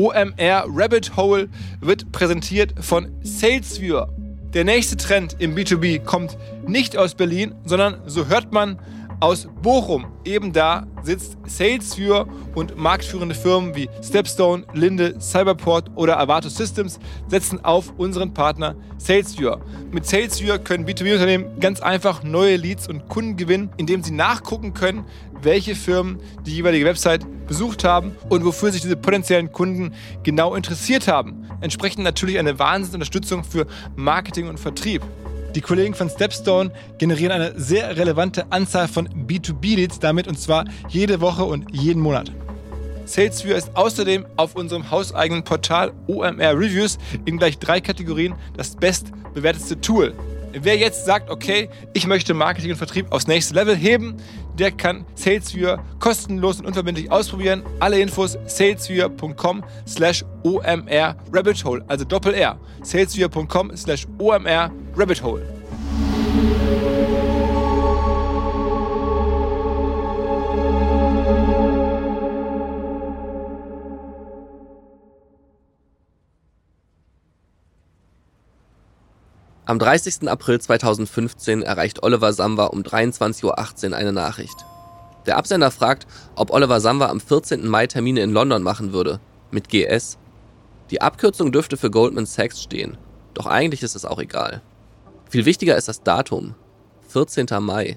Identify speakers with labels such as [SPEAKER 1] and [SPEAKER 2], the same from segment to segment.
[SPEAKER 1] OMR Rabbit Hole wird präsentiert von SalesViewer. Der nächste Trend im B2B kommt nicht aus Berlin, sondern so hört man aus Bochum. Eben da sitzt SalesViewer und marktführende Firmen wie Stepstone, Linde, Cyberport oder Avato Systems setzen auf unseren Partner SalesViewer. Mit SalesViewer können B2B-Unternehmen ganz einfach neue Leads und Kunden gewinnen, indem sie nachgucken können, welche Firmen die jeweilige Website besucht haben und wofür sich diese potenziellen Kunden genau interessiert haben. Entsprechend natürlich eine Wahnsinnsunterstützung für Marketing und Vertrieb. Die Kollegen von Stepstone generieren eine sehr relevante Anzahl von B2B-Leads damit und zwar jede Woche und jeden Monat. SalesViewer ist außerdem auf unserem hauseigenen Portal OMR Reviews in gleich drei Kategorien das bestbewertetste Tool. Wer jetzt sagt, okay, ich möchte Marketing und Vertrieb aufs nächste Level heben, der kann SalesViewer kostenlos und unverbindlich ausprobieren. Alle Infos salesviewer.com slash omr rabbit hole, also Doppel R. salesviewer.com slash omr rabbit hole.
[SPEAKER 2] Am 30. April 2015 erreicht Oliver Samba um 23.18 Uhr eine Nachricht. Der Absender fragt, ob Oliver Samba am 14. Mai Termine in London machen würde. Mit GS. Die Abkürzung dürfte für Goldman Sachs stehen. Doch eigentlich ist es auch egal. Viel wichtiger ist das Datum. 14. Mai.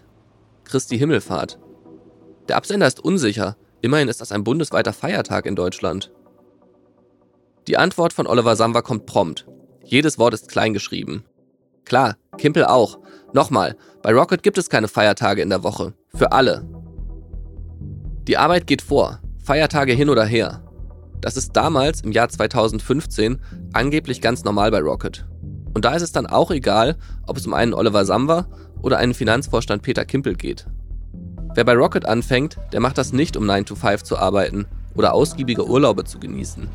[SPEAKER 2] Christi Himmelfahrt. Der Absender ist unsicher. Immerhin ist das ein bundesweiter Feiertag in Deutschland. Die Antwort von Oliver Samba kommt prompt. Jedes Wort ist kleingeschrieben. Klar, Kimpel auch. Nochmal, bei Rocket gibt es keine Feiertage in der Woche. Für alle. Die Arbeit geht vor. Feiertage hin oder her. Das ist damals, im Jahr 2015, angeblich ganz normal bei Rocket. Und da ist es dann auch egal, ob es um einen Oliver Samba oder einen Finanzvorstand Peter Kimpel geht. Wer bei Rocket anfängt, der macht das nicht, um 9 to 5 zu arbeiten oder ausgiebige Urlaube zu genießen.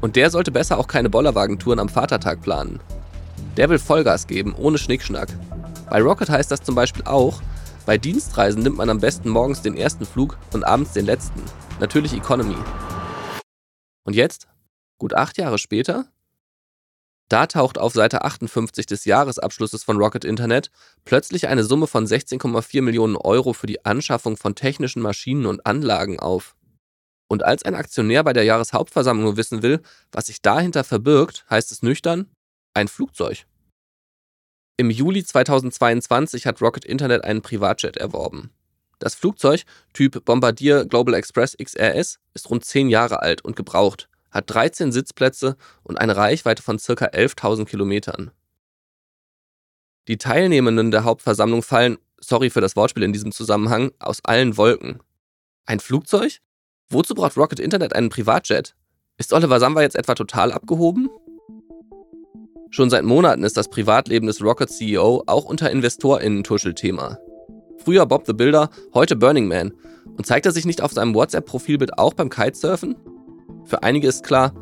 [SPEAKER 2] Und der sollte besser auch keine Bollerwagentouren am Vatertag planen. Der will Vollgas geben, ohne Schnickschnack. Bei Rocket heißt das zum Beispiel auch, bei Dienstreisen nimmt man am besten morgens den ersten Flug und abends den letzten. Natürlich Economy. Und jetzt, gut acht Jahre später, da taucht auf Seite 58 des Jahresabschlusses von Rocket Internet plötzlich eine Summe von 16,4 Millionen Euro für die Anschaffung von technischen Maschinen und Anlagen auf. Und als ein Aktionär bei der Jahreshauptversammlung wissen will, was sich dahinter verbirgt, heißt es nüchtern, ein Flugzeug. Im Juli 2022 hat Rocket Internet einen Privatjet erworben. Das Flugzeug, Typ Bombardier Global Express XRS, ist rund 10 Jahre alt und gebraucht, hat 13 Sitzplätze und eine Reichweite von ca. 11.000 Kilometern. Die Teilnehmenden der Hauptversammlung fallen, sorry für das Wortspiel in diesem Zusammenhang, aus allen Wolken. Ein Flugzeug? Wozu braucht Rocket Internet einen Privatjet? Ist Oliver Samba jetzt etwa total abgehoben? Schon seit Monaten ist das Privatleben des Rocket CEO auch unter InvestorInnen-Tuschelthema. Früher Bob the Builder, heute Burning Man. Und zeigt er sich nicht auf seinem WhatsApp-Profilbild auch beim Kitesurfen? Für einige ist klar,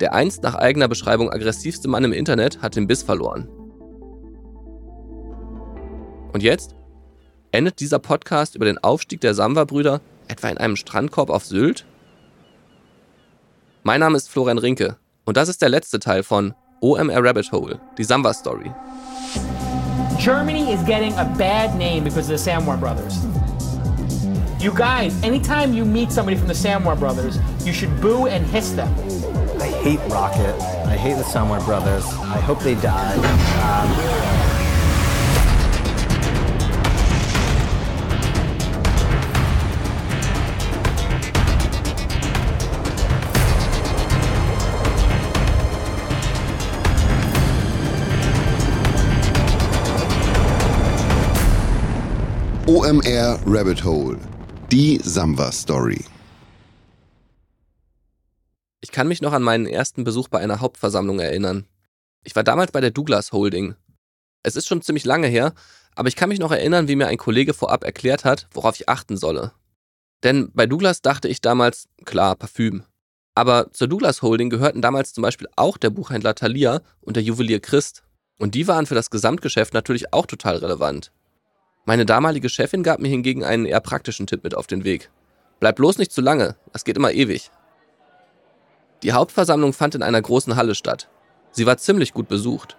[SPEAKER 2] der einst nach eigener Beschreibung aggressivste Mann im Internet hat den Biss verloren. Und jetzt? Endet dieser Podcast über den Aufstieg der Samba-Brüder etwa in einem Strandkorb auf Sylt? Mein Name ist Florian Rinke und das ist der letzte Teil von OMR Rabbit Hole, die Samba Story.
[SPEAKER 3] Germany is getting a bad name because of the Samwar brothers. You guys, anytime you meet somebody from the Samwar brothers, you should boo and hiss them.
[SPEAKER 4] I hate Rocket. I hate the Samwar brothers. I hope they die. Um,
[SPEAKER 5] OMR Rabbit Hole. Die Samba Story.
[SPEAKER 2] Ich kann mich noch an meinen ersten Besuch bei einer Hauptversammlung erinnern. Ich war damals bei der Douglas Holding. Es ist schon ziemlich lange her, aber ich kann mich noch erinnern, wie mir ein Kollege vorab erklärt hat, worauf ich achten solle. Denn bei Douglas dachte ich damals, klar, Parfüm. Aber zur Douglas Holding gehörten damals zum Beispiel auch der Buchhändler Thalia und der Juwelier Christ. Und die waren für das Gesamtgeschäft natürlich auch total relevant. Meine damalige Chefin gab mir hingegen einen eher praktischen Tipp mit auf den Weg. Bleib bloß nicht zu lange, das geht immer ewig. Die Hauptversammlung fand in einer großen Halle statt. Sie war ziemlich gut besucht.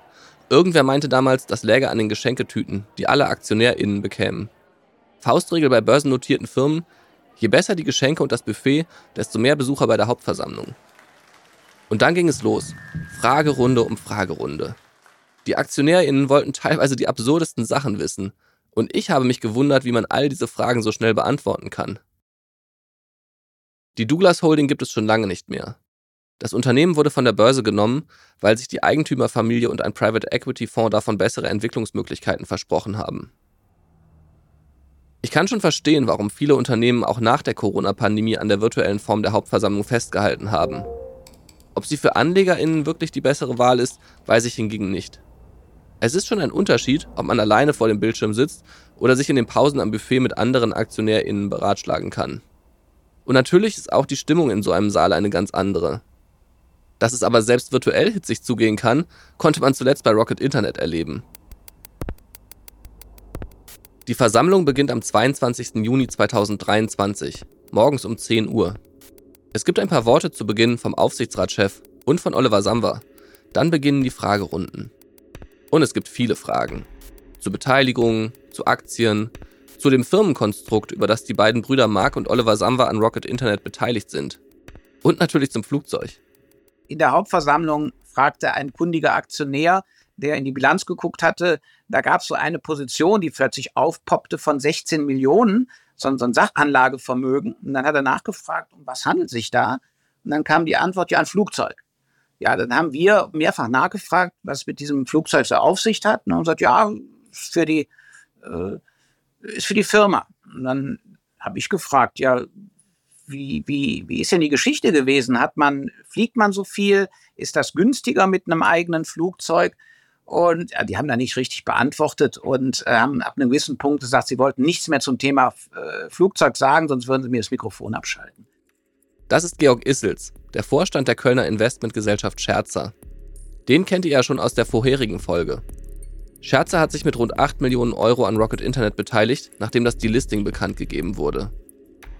[SPEAKER 2] Irgendwer meinte damals, das läge an den Geschenketüten, die alle AktionärInnen bekämen. Faustregel bei börsennotierten Firmen: je besser die Geschenke und das Buffet, desto mehr Besucher bei der Hauptversammlung. Und dann ging es los. Fragerunde um Fragerunde. Die AktionärInnen wollten teilweise die absurdesten Sachen wissen. Und ich habe mich gewundert, wie man all diese Fragen so schnell beantworten kann. Die Douglas Holding gibt es schon lange nicht mehr. Das Unternehmen wurde von der Börse genommen, weil sich die Eigentümerfamilie und ein Private Equity Fonds davon bessere Entwicklungsmöglichkeiten versprochen haben. Ich kann schon verstehen, warum viele Unternehmen auch nach der Corona-Pandemie an der virtuellen Form der Hauptversammlung festgehalten haben. Ob sie für AnlegerInnen wirklich die bessere Wahl ist, weiß ich hingegen nicht. Es ist schon ein Unterschied, ob man alleine vor dem Bildschirm sitzt oder sich in den Pausen am Buffet mit anderen AktionärInnen beratschlagen kann. Und natürlich ist auch die Stimmung in so einem Saal eine ganz andere. Dass es aber selbst virtuell hitzig zugehen kann, konnte man zuletzt bei Rocket Internet erleben. Die Versammlung beginnt am 22. Juni 2023, morgens um 10 Uhr. Es gibt ein paar Worte zu Beginn vom Aufsichtsratschef und von Oliver Samwer. Dann beginnen die Fragerunden. Und es gibt viele Fragen. Zu Beteiligung, zu Aktien, zu dem Firmenkonstrukt, über das die beiden Brüder Mark und Oliver Samwer an Rocket Internet beteiligt sind. Und natürlich zum Flugzeug.
[SPEAKER 6] In der Hauptversammlung fragte ein kundiger Aktionär, der in die Bilanz geguckt hatte, da gab es so eine Position, die plötzlich aufpoppte von 16 Millionen, so ein Sachanlagevermögen. Und dann hat er nachgefragt, um was handelt sich da? Und dann kam die Antwort, ja, ein Flugzeug. Ja, dann haben wir mehrfach nachgefragt, was mit diesem Flugzeug so Aufsicht hat. Und haben gesagt, ja, ist für die, äh, ist für die Firma. Und dann habe ich gefragt, ja, wie, wie, wie ist denn die Geschichte gewesen? Hat man, fliegt man so viel? Ist das günstiger mit einem eigenen Flugzeug? Und ja, die haben da nicht richtig beantwortet und äh, haben ab einem gewissen Punkt gesagt, sie wollten nichts mehr zum Thema äh, Flugzeug sagen, sonst würden sie mir das Mikrofon abschalten.
[SPEAKER 2] Das ist Georg Issels, der Vorstand der Kölner Investmentgesellschaft Scherzer. Den kennt ihr ja schon aus der vorherigen Folge. Scherzer hat sich mit rund 8 Millionen Euro an Rocket Internet beteiligt, nachdem das Delisting bekannt gegeben wurde.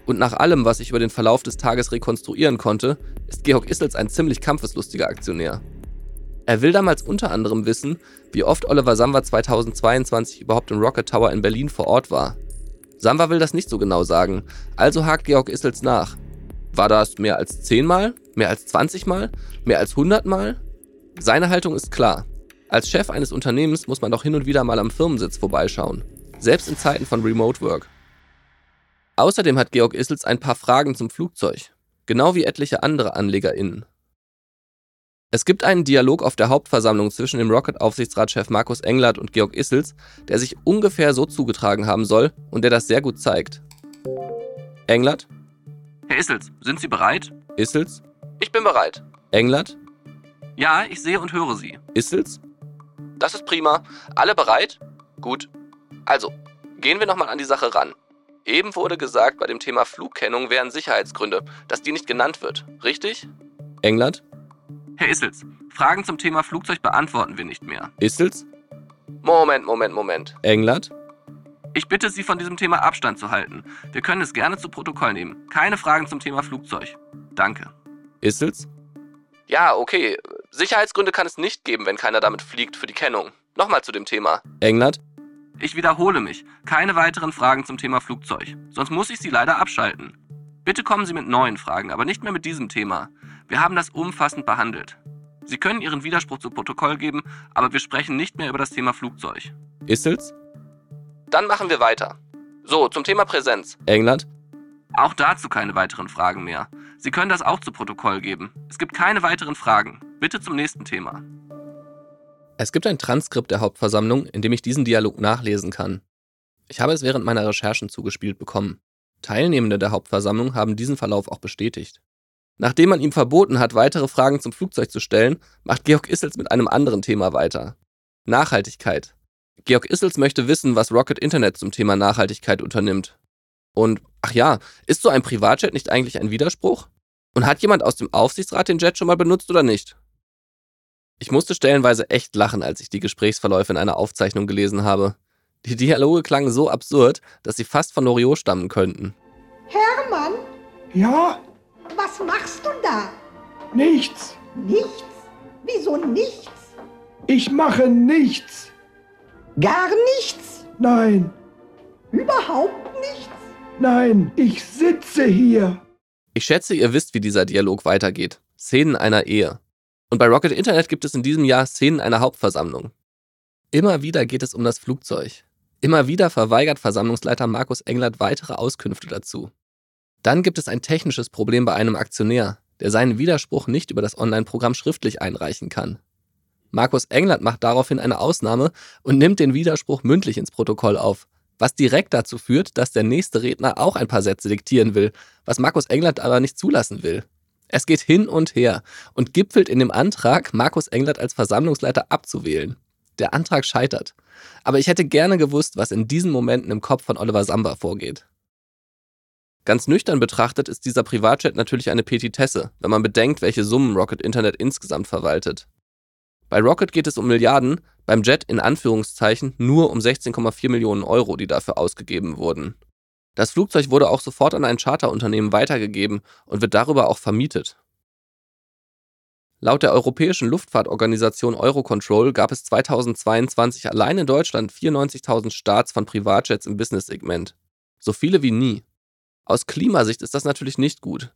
[SPEAKER 2] Und nach allem, was ich über den Verlauf des Tages rekonstruieren konnte, ist Georg Issels ein ziemlich kampfeslustiger Aktionär. Er will damals unter anderem wissen, wie oft Oliver Samwer 2022 überhaupt im Rocket Tower in Berlin vor Ort war. Samwer will das nicht so genau sagen, also hakt Georg Issels nach. War das mehr als 10 Mal? Mehr als 20 Mal? Mehr als 100 Mal? Seine Haltung ist klar. Als Chef eines Unternehmens muss man doch hin und wieder mal am Firmensitz vorbeischauen. Selbst in Zeiten von Remote Work. Außerdem hat Georg Issels ein paar Fragen zum Flugzeug. Genau wie etliche andere AnlegerInnen. Es gibt einen Dialog auf der Hauptversammlung zwischen dem Rocket-Aufsichtsratschef Markus Englert und Georg Issels, der sich ungefähr so zugetragen haben soll und der das sehr gut zeigt. Englert,
[SPEAKER 7] Herr Issels, sind Sie bereit?
[SPEAKER 2] Issels,
[SPEAKER 7] Ich bin bereit.
[SPEAKER 2] Englert,
[SPEAKER 7] Ja, ich sehe und höre Sie.
[SPEAKER 2] Issels,
[SPEAKER 7] Das ist prima. Alle bereit? Gut. Also, gehen wir nochmal an die Sache ran. Eben wurde gesagt, bei dem Thema Flugkennung wären Sicherheitsgründe, dass die nicht genannt wird. Richtig?
[SPEAKER 2] Englert,
[SPEAKER 7] Herr Issels, Fragen zum Thema Flugzeug beantworten wir nicht mehr.
[SPEAKER 2] Issels,
[SPEAKER 7] Moment, Moment, Moment.
[SPEAKER 2] Englert,
[SPEAKER 7] Ich bitte Sie, von diesem Thema Abstand zu halten. Wir können es gerne zu Protokoll nehmen. Keine Fragen zum Thema Flugzeug. Danke.
[SPEAKER 2] Issels,
[SPEAKER 7] Ja, okay. Sicherheitsgründe kann es nicht geben, wenn keiner damit fliegt für die Kennung. Nochmal zu dem Thema.
[SPEAKER 2] Englert,
[SPEAKER 7] Ich wiederhole mich. Keine weiteren Fragen zum Thema Flugzeug. Sonst muss ich Sie leider abschalten. Bitte kommen Sie mit neuen Fragen, aber nicht mehr mit diesem Thema. Wir haben das umfassend behandelt. Sie können Ihren Widerspruch zu Protokoll geben, aber wir sprechen nicht mehr über das Thema Flugzeug.
[SPEAKER 2] Issels,
[SPEAKER 7] Dann machen wir weiter. So, zum Thema Präsenz.
[SPEAKER 2] Englert,
[SPEAKER 7] Auch dazu keine weiteren Fragen mehr. Sie können das auch zu Protokoll geben. Es gibt keine weiteren Fragen. Bitte zum nächsten Thema.
[SPEAKER 2] Es gibt ein Transkript der Hauptversammlung, in dem ich diesen Dialog nachlesen kann. Ich habe es während meiner Recherchen zugespielt bekommen. Teilnehmende der Hauptversammlung haben diesen Verlauf auch bestätigt. Nachdem man ihm verboten hat, weitere Fragen zum Flugzeug zu stellen, macht Georg Issels mit einem anderen Thema weiter. Nachhaltigkeit. Georg Issels möchte wissen, was Rocket Internet zum Thema Nachhaltigkeit unternimmt. Und, ach ja, ist so ein Privatjet nicht eigentlich ein Widerspruch? Und hat jemand aus dem Aufsichtsrat den Jet schon mal benutzt oder nicht? Ich musste stellenweise echt lachen, als ich die Gesprächsverläufe in einer Aufzeichnung gelesen habe. Die Dialoge klangen so absurd, dass sie fast von Loriot stammen könnten.
[SPEAKER 8] Hermann,
[SPEAKER 9] Ja,
[SPEAKER 8] was machst du da? Nichts.
[SPEAKER 9] Nichts? Wieso nichts?
[SPEAKER 8] Ich mache nichts.
[SPEAKER 9] Gar nichts?
[SPEAKER 8] Nein,
[SPEAKER 9] Überhaupt nichts?
[SPEAKER 8] nein, ich sitze hier.
[SPEAKER 2] Ich schätze, ihr wisst, wie dieser Dialog weitergeht. Szenen einer Ehe. Und bei Rocket Internet gibt es in diesem Jahr Szenen einer Hauptversammlung. Immer wieder geht es um das Flugzeug. Immer wieder verweigert Versammlungsleiter Markus Englert weitere Auskünfte dazu. Dann gibt es ein technisches Problem bei einem Aktionär, der seinen Widerspruch nicht über das Online-Programm schriftlich einreichen kann. Markus Englert macht daraufhin eine Ausnahme und nimmt den Widerspruch mündlich ins Protokoll auf, was direkt dazu führt, dass der nächste Redner auch ein paar Sätze diktieren will, was Markus Englert aber nicht zulassen will. Es geht hin und her und gipfelt in dem Antrag, Markus Englert als Versammlungsleiter abzuwählen. Der Antrag scheitert. Aber ich hätte gerne gewusst, was in diesen Momenten im Kopf von Oliver Samba vorgeht. Ganz nüchtern betrachtet ist dieser Privatjet natürlich eine Petitesse, wenn man bedenkt, welche Summen Rocket Internet insgesamt verwaltet. Bei Rocket geht es um Milliarden, beim Jet in Anführungszeichen nur um 16,4 Millionen Euro, die dafür ausgegeben wurden. Das Flugzeug wurde auch sofort an ein Charterunternehmen weitergegeben und wird darüber auch vermietet. Laut der europäischen Luftfahrtorganisation Eurocontrol gab es 2022 allein in Deutschland 94.000 Starts von Privatjets im Business-Segment. So viele wie nie. Aus Klimasicht ist das natürlich nicht gut.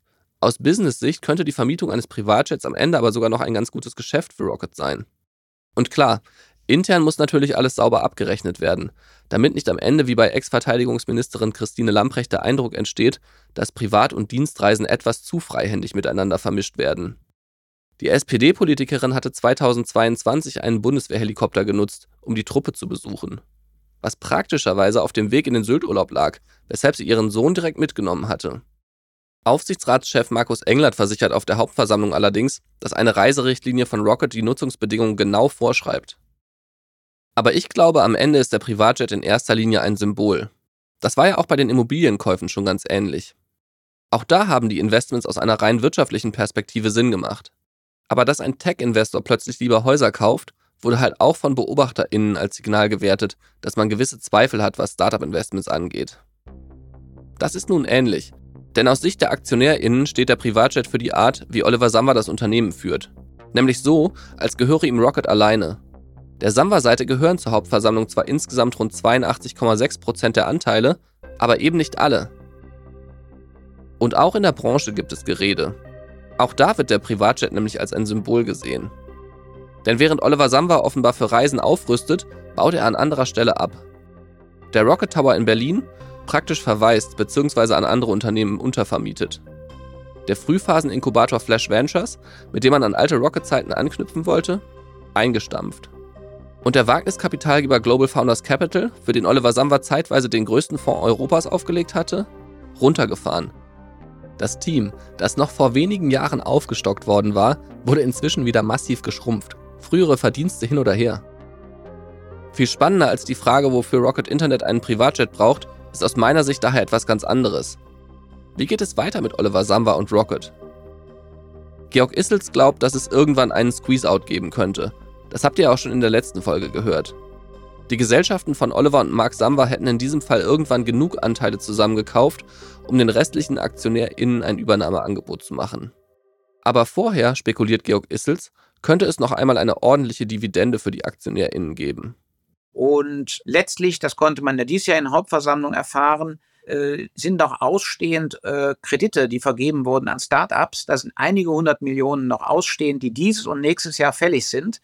[SPEAKER 2] Aus Business-Sicht könnte die Vermietung eines Privatjets am Ende aber sogar noch ein ganz gutes Geschäft für Rocket sein. Und klar, intern muss natürlich alles sauber abgerechnet werden, damit nicht am Ende wie bei Ex-Verteidigungsministerin Christine Lamprecht der Eindruck entsteht, dass Privat- und Dienstreisen etwas zu freihändig miteinander vermischt werden. Die SPD-Politikerin hatte 2022 einen Bundeswehrhelikopter genutzt, um die Truppe zu besuchen. Was praktischerweise auf dem Weg in den Sylturlaub lag, weshalb sie ihren Sohn direkt mitgenommen hatte. Aufsichtsratschef Markus Englert versichert auf der Hauptversammlung allerdings, dass eine Reiserichtlinie von Rocket die Nutzungsbedingungen genau vorschreibt. Aber ich glaube, am Ende ist der Privatjet in erster Linie ein Symbol. Das war ja auch bei den Immobilienkäufen schon ganz ähnlich. Auch da haben die Investments aus einer rein wirtschaftlichen Perspektive Sinn gemacht. Aber dass ein Tech-Investor plötzlich lieber Häuser kauft, wurde halt auch von BeobachterInnen als Signal gewertet, dass man gewisse Zweifel hat, was Startup-Investments angeht. Das ist nun ähnlich, denn aus Sicht der AktionärInnen steht der Privatjet für die Art, wie Oliver Samba das Unternehmen führt. Nämlich so, als gehöre ihm Rocket alleine. Der Samba-Seite gehören zur Hauptversammlung zwar insgesamt rund 82,6% der Anteile, aber eben nicht alle. Und auch in der Branche gibt es Gerede. Auch da wird der Privatjet nämlich als ein Symbol gesehen. Denn während Oliver Samba offenbar für Reisen aufrüstet, baut er an anderer Stelle ab. Der Rocket Tower in Berlin praktisch verwaist bzw. an andere Unternehmen untervermietet. Der Frühphasen-Inkubator Flash Ventures, mit dem man an alte Rocket-Zeiten anknüpfen wollte, eingestampft. Und der Wagniskapitalgeber Global Founders Capital, für den Oliver Samba zeitweise den größten Fonds Europas aufgelegt hatte, runtergefahren. Das Team, das noch vor wenigen Jahren aufgestockt worden war, wurde inzwischen wieder massiv geschrumpft. Frühere Verdienste hin oder her. Viel spannender als die Frage, wofür Rocket Internet einen Privatjet braucht, ist aus meiner Sicht daher etwas ganz anderes. Wie geht es weiter mit Oliver Samba und Rocket? Georg Issels glaubt, dass es irgendwann einen Squeeze-Out geben könnte. Das habt ihr auch schon in der letzten Folge gehört. Die Gesellschaften von Oliver und Mark Samba hätten in diesem Fall irgendwann genug Anteile zusammengekauft, um den restlichen AktionärInnen ein Übernahmeangebot zu machen. Aber vorher, spekuliert Georg Issels, könnte es noch einmal eine ordentliche Dividende für die AktionärInnen geben.
[SPEAKER 6] Und letztlich, das konnte man ja dieses Jahr in der Hauptversammlung erfahren, äh, sind noch ausstehend äh, Kredite, die vergeben wurden an Startups. Da sind einige hundert Millionen noch ausstehend, die dieses und nächstes Jahr fällig sind.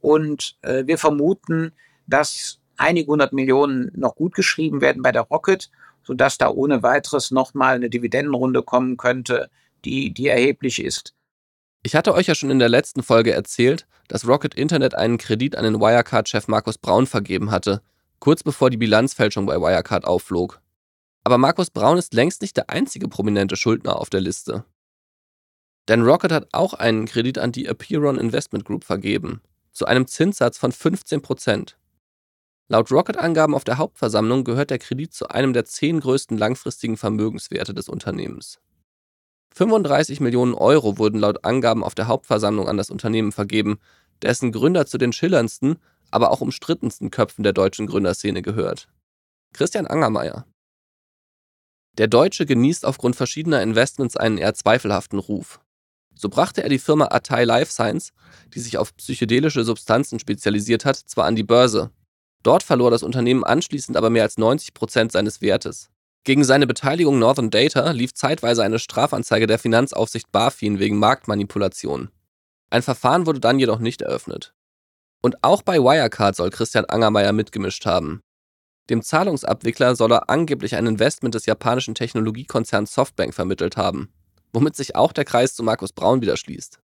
[SPEAKER 6] Und äh, wir vermuten, dass einige hundert Millionen noch gut geschrieben werden bei der Rocket, sodass da ohne weiteres nochmal eine Dividendenrunde kommen könnte, die, die erheblich ist.
[SPEAKER 2] Ich hatte euch ja schon in der letzten Folge erzählt, dass Rocket Internet einen Kredit an den Wirecard-Chef Markus Braun vergeben hatte, kurz bevor die Bilanzfälschung bei Wirecard aufflog. Aber Markus Braun ist längst nicht der einzige prominente Schuldner auf der Liste. Denn Rocket hat auch einen Kredit an die Apiron Investment Group vergeben, zu einem Zinssatz von 15%. Laut Rocket-Angaben auf der Hauptversammlung gehört der Kredit zu einem der zehn größten langfristigen Vermögenswerte des Unternehmens. 35 Millionen Euro wurden laut Angaben auf der Hauptversammlung an das Unternehmen vergeben, dessen Gründer zu den schillerndsten, aber auch umstrittensten Köpfen der deutschen Gründerszene gehört. Christian Angermeier. Der Deutsche genießt aufgrund verschiedener Investments einen eher zweifelhaften Ruf. So brachte er die Firma Atai Life Science, die sich auf psychedelische Substanzen spezialisiert hat, zwar an die Börse. Dort verlor das Unternehmen anschließend aber mehr als 90 Prozent seines Wertes. Gegen seine Beteiligung Northern Data lief zeitweise eine Strafanzeige der Finanzaufsicht BaFin wegen Marktmanipulation. Ein Verfahren wurde dann jedoch nicht eröffnet. Und auch bei Wirecard soll Christian Angermeier mitgemischt haben. Dem Zahlungsabwickler soll er angeblich ein Investment des japanischen Technologiekonzerns Softbank vermittelt haben, womit sich auch der Kreis zu Markus Braun wieder schließt.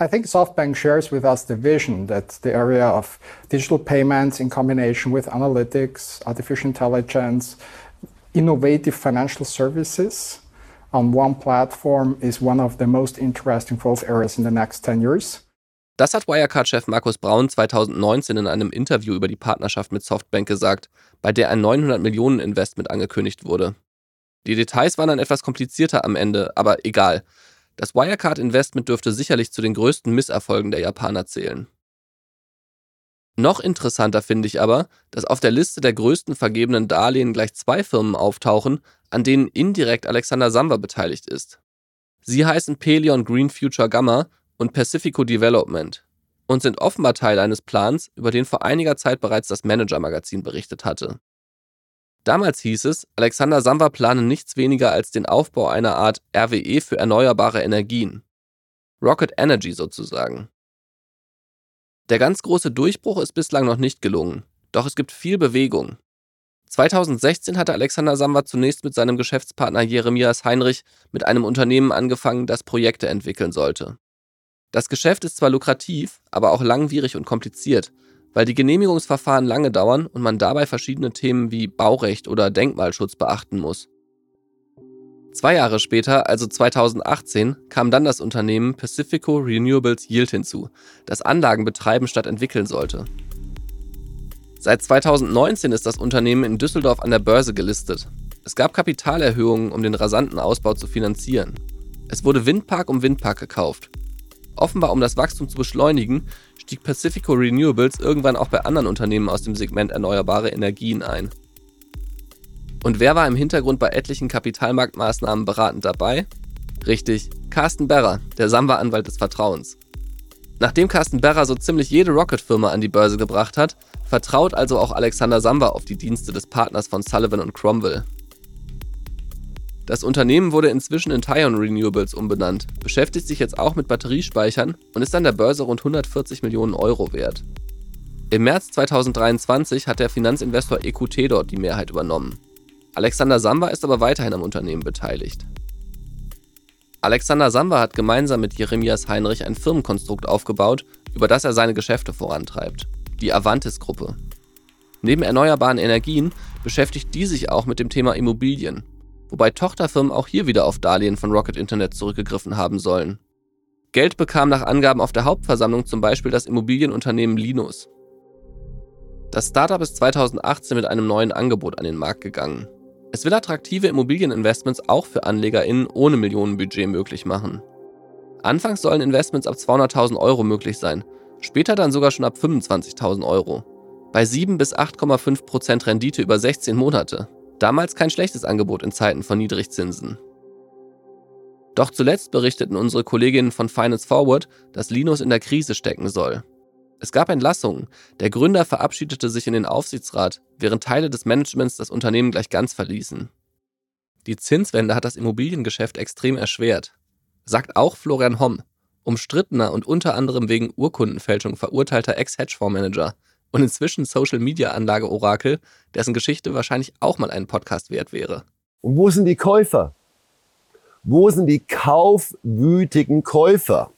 [SPEAKER 10] I think SoftBank shares with us the vision that the area of digital payments in combination with analytics, artificial intelligence, innovative financial services on one platform is one of the most interesting growth areas in the next 10 years.
[SPEAKER 2] Das hat Wirecard-Chef Markus Braun 2019 in einem Interview über die Partnerschaft mit Softbank gesagt, bei der ein 900 Millionen Investment angekündigt wurde. Die Details waren dann etwas komplizierter am Ende, aber egal. Das Wirecard-Investment dürfte sicherlich zu den größten Misserfolgen der Japaner zählen. Noch interessanter finde ich aber, dass auf der Liste der größten vergebenen Darlehen gleich zwei Firmen auftauchen, an denen indirekt Alexander Samba beteiligt ist. Sie heißen Pelion Green Future Gamma und Pacifico Development und sind offenbar Teil eines Plans, über den vor einiger Zeit bereits das Manager-Magazin berichtet hatte. Damals hieß es, Alexander Samba plane nichts weniger als den Aufbau einer Art RWE für erneuerbare Energien. Rocket Energy sozusagen. Der ganz große Durchbruch ist bislang noch nicht gelungen, doch es gibt viel Bewegung. 2016 hatte Alexander Samba zunächst mit seinem Geschäftspartner Jeremias Heinrich mit einem Unternehmen angefangen, das Projekte entwickeln sollte. Das Geschäft ist zwar lukrativ, aber auch langwierig und kompliziert, weil die Genehmigungsverfahren lange dauern und man dabei verschiedene Themen wie Baurecht oder Denkmalschutz beachten muss. Zwei Jahre später, also 2018, kam dann das Unternehmen Pacifico Renewables Yield hinzu, das Anlagen betreiben statt entwickeln sollte. Seit 2019 ist das Unternehmen in Düsseldorf an der Börse gelistet. Es gab Kapitalerhöhungen, um den rasanten Ausbau zu finanzieren. Es wurde Windpark um Windpark gekauft. Offenbar um das Wachstum zu beschleunigen, stieg Pacifico Renewables irgendwann auch bei anderen Unternehmen aus dem Segment erneuerbare Energien ein. Und wer war im Hintergrund bei etlichen Kapitalmarktmaßnahmen beratend dabei? Richtig, Carsten Berrer, der Samba-Anwalt des Vertrauens. Nachdem Carsten Berrer so ziemlich jede Rocket-Firma an die Börse gebracht hat, vertraut also auch Alexander Samba auf die Dienste des Partners von Sullivan und Cromwell. Das Unternehmen wurde inzwischen in Tyon Renewables umbenannt, beschäftigt sich jetzt auch mit Batteriespeichern und ist an der Börse rund 140 Millionen Euro wert. Im März 2023 hat der Finanzinvestor EQT dort die Mehrheit übernommen. Alexander Samba ist aber weiterhin am Unternehmen beteiligt. Alexander Samba hat gemeinsam mit Jeremias Heinrich ein Firmenkonstrukt aufgebaut, über das er seine Geschäfte vorantreibt, die Avantis-Gruppe. Neben erneuerbaren Energien beschäftigt die sich auch mit dem Thema Immobilien wobei Tochterfirmen auch hier wieder auf Darlehen von Rocket Internet zurückgegriffen haben sollen. Geld bekam nach Angaben auf der Hauptversammlung zum Beispiel das Immobilienunternehmen Linus. Das Startup ist 2018 mit einem neuen Angebot an den Markt gegangen. Es will attraktive Immobilieninvestments auch für AnlegerInnen ohne Millionenbudget möglich machen. Anfangs sollen Investments ab 200.000 Euro möglich sein, später dann sogar schon ab 25.000 Euro. Bei 7 bis 8,5% Rendite über 16 Monate. Damals kein schlechtes Angebot in Zeiten von Niedrigzinsen. Doch zuletzt berichteten unsere Kolleginnen von Finance Forward, dass Linus in der Krise stecken soll. Es gab Entlassungen, der Gründer verabschiedete sich in den Aufsichtsrat, während Teile des Managements das Unternehmen gleich ganz verließen. Die Zinswende hat das Immobiliengeschäft extrem erschwert, sagt auch Florian Homm, umstrittener und unter anderem wegen Urkundenfälschung verurteilter Ex-Hedgefondsmanager, und inzwischen Social-Media-Anlage-Orakel, dessen Geschichte wahrscheinlich auch mal einen Podcast wert wäre.
[SPEAKER 11] Und wo sind die Käufer? Wo sind die kaufwütigen Käufer?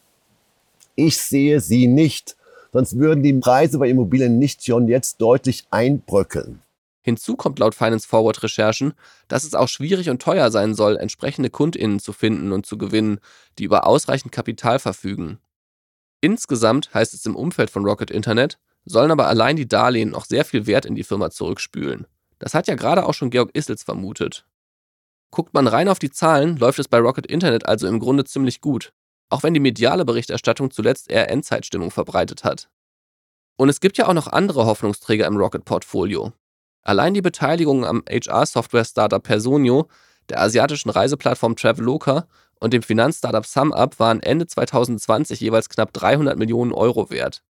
[SPEAKER 11] Ich sehe sie nicht, sonst würden die Preise bei Immobilien nicht schon jetzt deutlich einbröckeln.
[SPEAKER 2] Hinzu kommt laut Finance Forward Recherchen, dass es auch schwierig und teuer sein soll, entsprechende KundInnen zu finden und zu gewinnen, die über ausreichend Kapital verfügen. Insgesamt heißt es im Umfeld von Rocket Internet, sollen aber allein die Darlehen noch sehr viel Wert in die Firma zurückspülen. Das hat ja gerade auch schon Georg Issels vermutet. Guckt man rein auf die Zahlen, läuft es bei Rocket Internet also im Grunde ziemlich gut, auch wenn die mediale Berichterstattung zuletzt eher Endzeitstimmung verbreitet hat. Und es gibt ja auch noch andere Hoffnungsträger im Rocket-Portfolio. Allein die Beteiligung am HR-Software-Startup Personio, der asiatischen Reiseplattform Traveloka und dem Finanzstartup SumUp waren Ende 2020 jeweils knapp 300 Millionen Euro wert.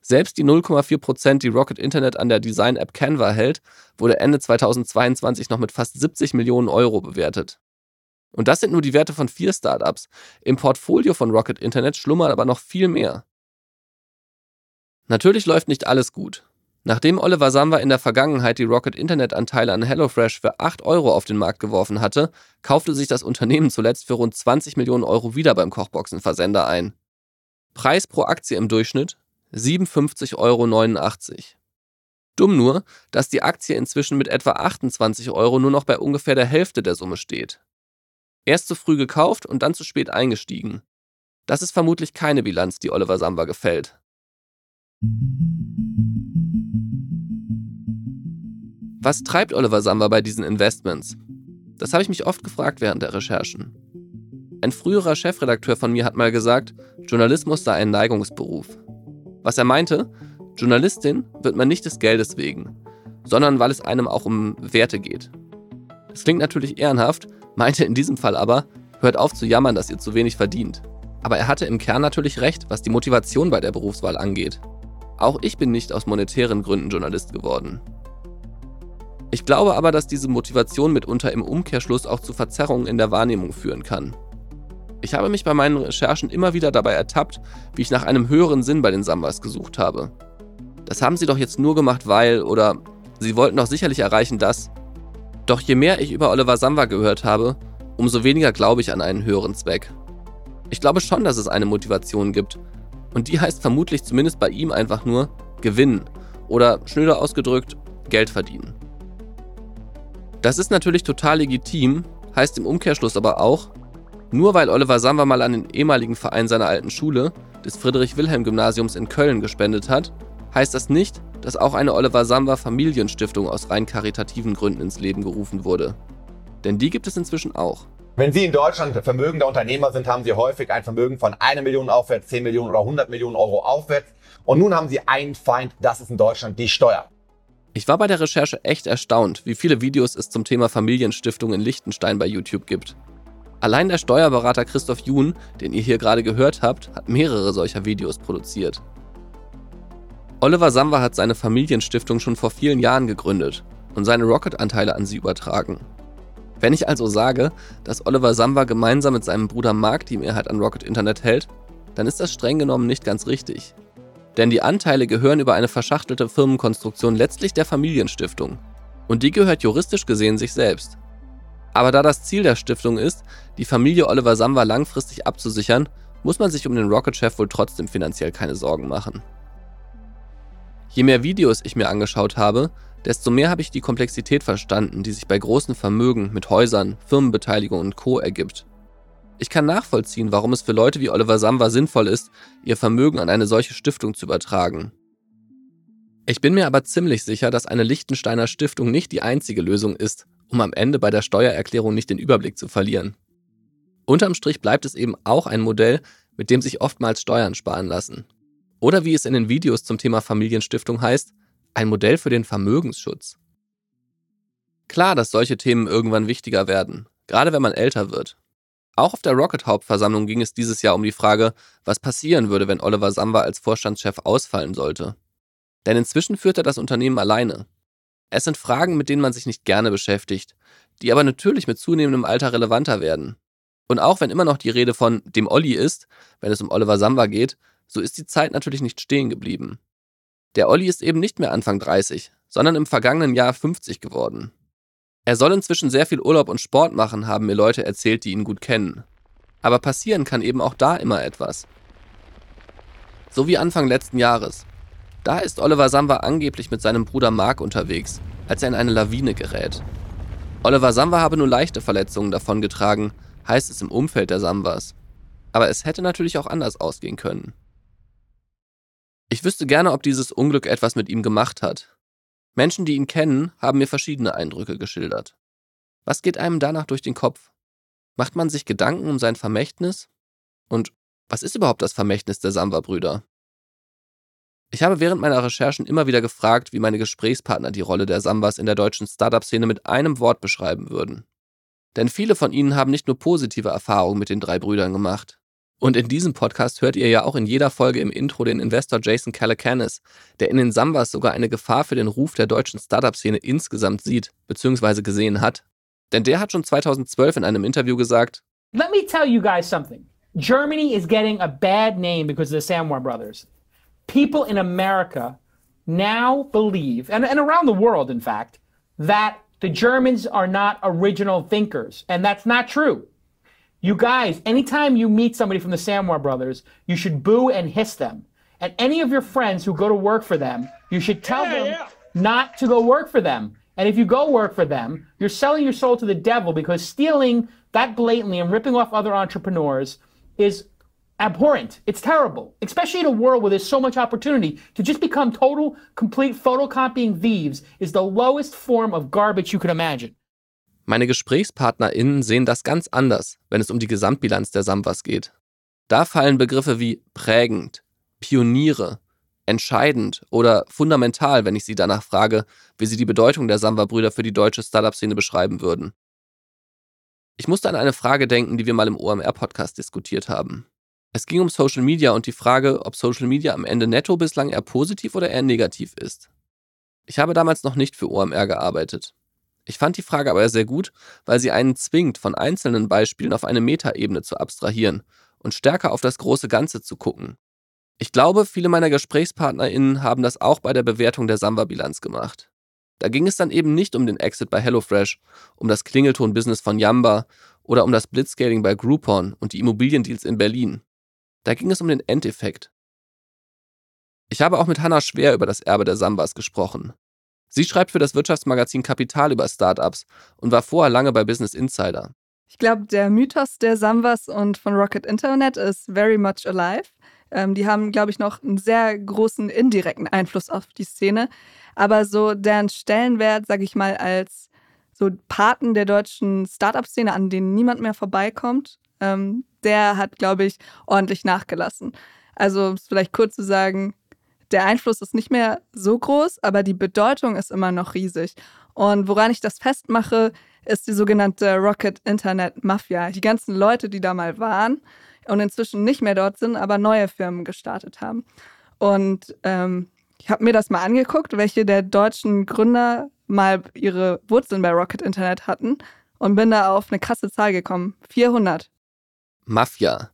[SPEAKER 2] Selbst die 0,4%, die Rocket Internet an der Design-App Canva hält, wurde Ende 2022 noch mit fast 70 Millionen Euro bewertet. Und das sind nur die Werte von vier Startups. Im Portfolio von Rocket Internet schlummert aber noch viel mehr. Natürlich läuft nicht alles gut. Nachdem Oliver Samba in der Vergangenheit die Rocket Internet Anteile an HelloFresh für 8 Euro auf den Markt geworfen hatte, kaufte sich das Unternehmen zuletzt für rund 20 Millionen Euro wieder beim Kochboxenversender ein. Preis pro Aktie im Durchschnitt 57,89 Euro. Dumm nur, dass die Aktie inzwischen mit etwa 28 Euro nur noch bei ungefähr der Hälfte der Summe steht. Erst zu früh gekauft und dann zu spät eingestiegen. Das ist vermutlich keine Bilanz, die Oliver Samba gefällt. Was treibt Oliver Samba bei diesen Investments? Das habe ich mich oft gefragt während der Recherchen. Ein früherer Chefredakteur von mir hat mal gesagt, Journalismus sei ein Neigungsberuf. Was er meinte, Journalistin wird man nicht des Geldes wegen, sondern weil es einem auch um Werte geht. Das klingt natürlich ehrenhaft, meinte in diesem Fall aber, hört auf zu jammern, dass ihr zu wenig verdient. Aber er hatte im Kern natürlich recht, was die Motivation bei der Berufswahl angeht. Auch ich bin nicht aus monetären Gründen Journalist geworden. Ich glaube aber, dass diese Motivation mitunter im Umkehrschluss auch zu Verzerrungen in der Wahrnehmung führen kann. Ich habe mich bei meinen Recherchen immer wieder dabei ertappt, wie ich nach einem höheren Sinn bei den Sambas gesucht habe. Das haben sie doch jetzt nur gemacht, weil oder sie wollten doch sicherlich erreichen, dass. Doch je mehr ich über Oliver Samba gehört habe, umso weniger glaube ich an einen höheren Zweck. Ich glaube schon, dass es eine Motivation gibt. Und die heißt vermutlich zumindest bei ihm einfach nur gewinnen oder schnöder ausgedrückt Geld verdienen. Das ist natürlich total legitim, heißt im Umkehrschluss aber auch, nur weil Oliver Samba mal an den ehemaligen Verein seiner alten Schule, des Friedrich-Wilhelm-Gymnasiums in Köln, gespendet hat, heißt das nicht, dass auch eine Oliver Samba Familienstiftung aus rein karitativen Gründen ins Leben gerufen wurde. Denn die gibt es inzwischen auch.
[SPEAKER 12] Wenn Sie in Deutschland vermögender Unternehmer sind, haben Sie häufig ein Vermögen von einer Million aufwärts, 10 Millionen oder 100 Millionen Euro aufwärts. Und nun haben Sie einen Feind, das ist in Deutschland die Steuer.
[SPEAKER 2] Ich war bei der Recherche echt erstaunt, wie viele Videos es zum Thema Familienstiftung in Liechtenstein bei YouTube gibt. Allein der Steuerberater Christoph Jun, den ihr hier gerade gehört habt, hat mehrere solcher Videos produziert. Oliver Samba hat seine Familienstiftung schon vor vielen Jahren gegründet und seine Rocket-Anteile an sie übertragen. Wenn ich also sage, dass Oliver Samba gemeinsam mit seinem Bruder Mark die Mehrheit an Rocket Internet hält, dann ist das streng genommen nicht ganz richtig. Denn die Anteile gehören über eine verschachtelte Firmenkonstruktion letztlich der Familienstiftung. Und die gehört juristisch gesehen sich selbst. Aber da das Ziel der Stiftung ist, die Familie Oliver Samba langfristig abzusichern, muss man sich um den Rocket-Chef wohl trotzdem finanziell keine Sorgen machen. Je mehr Videos ich mir angeschaut habe, desto mehr habe ich die Komplexität verstanden, die sich bei großen Vermögen mit Häusern, Firmenbeteiligung und Co. ergibt. Ich kann nachvollziehen, warum es für Leute wie Oliver Samba sinnvoll ist, ihr Vermögen an eine solche Stiftung zu übertragen. Ich bin mir aber ziemlich sicher, dass eine Liechtensteiner Stiftung nicht die einzige Lösung ist, um am Ende bei der Steuererklärung nicht den Überblick zu verlieren. Unterm Strich bleibt es eben auch ein Modell, mit dem sich oftmals Steuern sparen lassen. Oder wie es in den Videos zum Thema Familienstiftung heißt, ein Modell für den Vermögensschutz. Klar, dass solche Themen irgendwann wichtiger werden, gerade wenn man älter wird. Auch auf der Rocket-Hauptversammlung ging es dieses Jahr um die Frage, was passieren würde, wenn Oliver Samba als Vorstandschef ausfallen sollte. Denn inzwischen führt er das Unternehmen alleine. Es sind Fragen, mit denen man sich nicht gerne beschäftigt, die aber natürlich mit zunehmendem Alter relevanter werden. Und auch wenn immer noch die Rede von dem Olli ist, wenn es um Oliver Samba geht, so ist die Zeit natürlich nicht stehen geblieben. Der Olli ist eben nicht mehr Anfang 30, sondern im vergangenen Jahr 50 geworden. Er soll inzwischen sehr viel Urlaub und Sport machen, haben mir Leute erzählt, die ihn gut kennen. Aber passieren kann eben auch da immer etwas. So wie Anfang letzten Jahres. Da ist Oliver Samba angeblich mit seinem Bruder Mark unterwegs, als er in eine Lawine gerät. Oliver Samba habe nur leichte Verletzungen davongetragen, heißt es im Umfeld der Sambas. Aber es hätte natürlich auch anders ausgehen können. Ich wüsste gerne, ob dieses Unglück etwas mit ihm gemacht hat, Menschen, die ihn kennen, haben mir verschiedene Eindrücke geschildert. Was geht einem danach durch den Kopf? Macht man sich Gedanken um sein Vermächtnis? Und was ist überhaupt das Vermächtnis der Samba-Brüder? Ich habe während meiner Recherchen immer wieder gefragt, wie meine Gesprächspartner die Rolle der Sambas in der deutschen Startup-Szene mit einem Wort beschreiben würden. Denn viele von ihnen haben nicht nur positive Erfahrungen mit den drei Brüdern gemacht. Und in diesem Podcast hört ihr ja auch in jeder Folge im Intro den Investor Jason Calacanis, der in den Sambas sogar eine Gefahr für den Ruf der deutschen Startup-Szene insgesamt sieht bzw. gesehen hat. Denn der hat schon 2012 in einem Interview gesagt,
[SPEAKER 3] Let me tell you guys something. Germany is getting a bad name because of the Samwar brothers. People in America now believe, and, and around the world, in fact, that the Germans are not original thinkers. And that's not true. You guys, anytime you meet somebody from the Samwar brothers, you should boo and hiss them. And any of your friends who go to work for them, you should tell
[SPEAKER 13] Yeah,
[SPEAKER 3] them
[SPEAKER 13] yeah.
[SPEAKER 3] not to go work for them. And if you go work for them, you're selling your soul to the devil because stealing that blatantly and ripping off other entrepreneurs is abhorrent. It's terrible, especially in a world where there's so much opportunity. To just become total, complete photocopying thieves is the lowest form of garbage you could imagine.
[SPEAKER 2] Meine GesprächspartnerInnen sehen das ganz anders, wenn es um die Gesamtbilanz der Samwas geht. Da fallen Begriffe wie prägend, Pioniere, entscheidend oder fundamental, wenn ich sie danach frage, wie sie die Bedeutung der Samba-Brüder für die deutsche Startup-Szene beschreiben würden. Ich musste an eine Frage denken, die wir mal im OMR-Podcast diskutiert haben. Es ging um Social Media und die Frage, ob Social Media am Ende netto bislang eher positiv oder eher negativ ist. Ich habe damals noch nicht für OMR gearbeitet. Ich fand die Frage aber sehr gut, weil sie einen zwingt, von einzelnen Beispielen auf eine Metaebene zu abstrahieren und stärker auf das große Ganze zu gucken. Ich glaube, viele meiner GesprächspartnerInnen haben das auch bei der Bewertung der Samba-Bilanz gemacht. Da ging es dann eben nicht um den Exit bei HelloFresh, um das Klingelton-Business von Yamba oder um das Blitzscaling bei Groupon und die Immobiliendeals in Berlin. Da ging es um den Endeffekt. Ich habe auch mit Hannah Schwer über das Erbe der Sambas gesprochen. Sie schreibt für das Wirtschaftsmagazin Kapital über Startups und war vorher lange bei Business Insider.
[SPEAKER 14] Ich glaube, der Mythos der Sambas und von Rocket Internet ist very much alive. Ähm, die haben, glaube ich, noch einen sehr großen indirekten Einfluss auf die Szene. Aber so deren Stellenwert, sage ich mal, als so Paten der deutschen Startup-Szene, an denen niemand mehr vorbeikommt, ähm, der hat, glaube ich, ordentlich nachgelassen. Also um es vielleicht kurz zu sagen, der Einfluss ist nicht mehr so groß, aber die Bedeutung ist immer noch riesig. Und woran ich das festmache, ist die sogenannte Rocket Internet Mafia. Die ganzen Leute, die da mal waren und inzwischen nicht mehr dort sind, aber neue Firmen gestartet haben. Und ähm, ich habe mir das mal angeguckt, welche der deutschen Gründer mal ihre Wurzeln bei Rocket Internet hatten und bin da auf eine krasse Zahl gekommen. 400.
[SPEAKER 2] Mafia.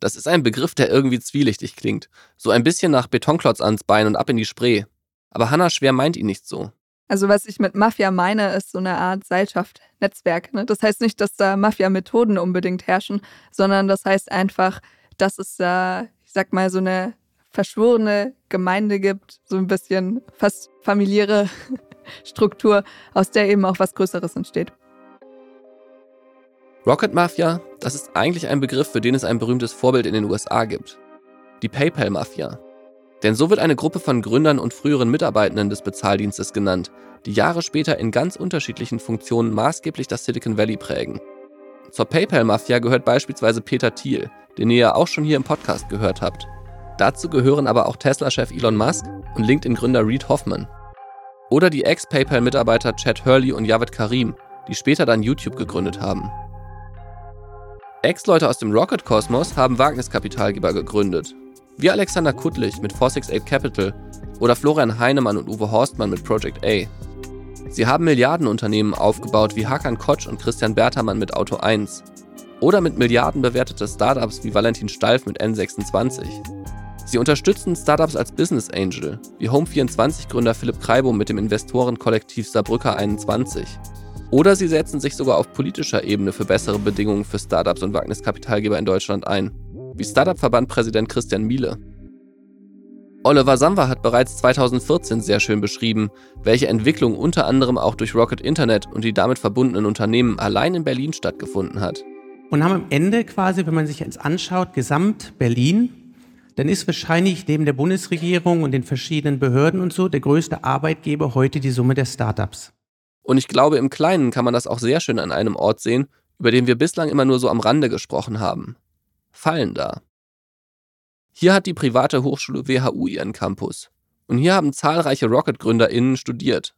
[SPEAKER 2] Das ist ein Begriff, der irgendwie zwielichtig klingt. So ein bisschen nach Betonklotz ans Bein und ab in die Spree. Aber Hannah Schwer meint ihn nicht so.
[SPEAKER 14] Also was ich mit Mafia meine, ist so eine Art Seilschaft, Netzwerk. Ne? Das heißt nicht, dass da Mafia-Methoden unbedingt herrschen, sondern das heißt einfach, dass es da, ich sag mal, so eine verschworene Gemeinde gibt, so ein bisschen fast familiäre Struktur, aus der eben auch was Größeres entsteht.
[SPEAKER 2] Rocket Mafia, das ist eigentlich ein Begriff, für den es ein berühmtes Vorbild in den USA gibt. Die PayPal Mafia. Denn so wird eine Gruppe von Gründern und früheren Mitarbeitenden des Bezahldienstes genannt, die Jahre später in ganz unterschiedlichen Funktionen maßgeblich das Silicon Valley prägen. Zur PayPal-Mafia gehört beispielsweise Peter Thiel, den ihr ja auch schon hier im Podcast gehört habt. Dazu gehören aber auch Tesla-Chef Elon Musk und LinkedIn-Gründer Reid Hoffman. Oder die Ex-PayPal-Mitarbeiter Chad Hurley und Javed Karim, die später dann YouTube gegründet haben. Ex-Leute aus dem Rocket-Kosmos haben Wagniskapitalgeber gegründet, wie Alexander Kuttlich mit 468 Capital oder Florian Heinemann und Uwe Horstmann mit Project A. Sie haben Milliardenunternehmen aufgebaut wie Hakan Kotsch und Christian Bertermann mit Auto 1. Oder mit Milliarden bewertete Startups wie Valentin Stalf mit N26. Sie unterstützen Startups als Business Angel, wie Home24-Gründer Philipp Kreibo mit dem Investorenkollektiv Saarbrücker 21. Oder sie setzen sich sogar auf politischer Ebene für bessere Bedingungen für Startups und Wagniskapitalgeber in Deutschland ein, wie Startup-Verband-Präsident Christian Miele. Oliver Samwer hat bereits 2014 sehr schön beschrieben, welche Entwicklung unter anderem auch durch Rocket Internet und die damit verbundenen Unternehmen allein in Berlin stattgefunden hat.
[SPEAKER 15] Und haben am Ende quasi, wenn man sich jetzt anschaut, Gesamt Berlin, dann ist wahrscheinlich neben der Bundesregierung und den verschiedenen Behörden und so der größte Arbeitgeber heute die Summe der Startups.
[SPEAKER 2] Und ich glaube, im Kleinen kann man das auch sehr schön an einem Ort sehen, über den wir bislang immer nur so am Rande gesprochen haben. Fallen da. Hier hat die private Hochschule WHU ihren Campus. Und hier haben zahlreiche Rocket-GründerInnen studiert.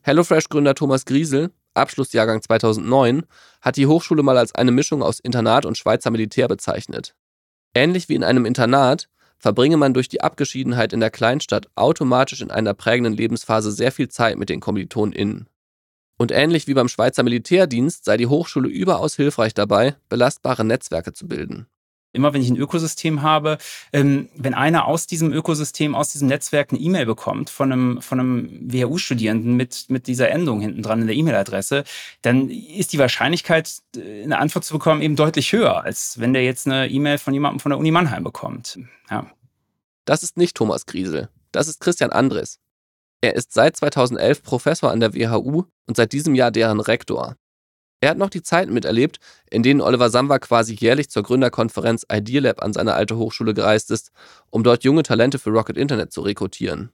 [SPEAKER 2] HelloFresh-Gründer Thomas Griesel, Abschlussjahrgang 2009, hat die Hochschule mal als eine Mischung aus Internat und Schweizer Militär bezeichnet. Ähnlich wie in einem Internat verbringe man durch die Abgeschiedenheit in der Kleinstadt automatisch in einer prägenden Lebensphase sehr viel Zeit mit den KommilitonInnen. Und ähnlich wie beim Schweizer Militärdienst sei die Hochschule überaus hilfreich dabei, belastbare Netzwerke zu bilden.
[SPEAKER 13] Immer wenn ich ein Ökosystem habe, ähm, wenn einer aus diesem Ökosystem, aus diesem Netzwerk eine E-Mail bekommt von einem, von einem WHU-Studierenden mit, mit dieser Endung hinten dran in der E-Mail-Adresse, dann ist die Wahrscheinlichkeit, äh, eine Antwort zu bekommen, eben deutlich höher, als wenn der jetzt eine E-Mail von jemandem von der Uni Mannheim bekommt. Ja.
[SPEAKER 2] Das ist nicht Thomas Griesel, das ist Christian Andres. Er ist seit 2011 Professor an der WHU und seit diesem Jahr deren Rektor. Er hat noch die Zeiten miterlebt, in denen Oliver Samba quasi jährlich zur Gründerkonferenz Idealab an seine alte Hochschule gereist ist, um dort junge Talente für Rocket Internet zu rekrutieren.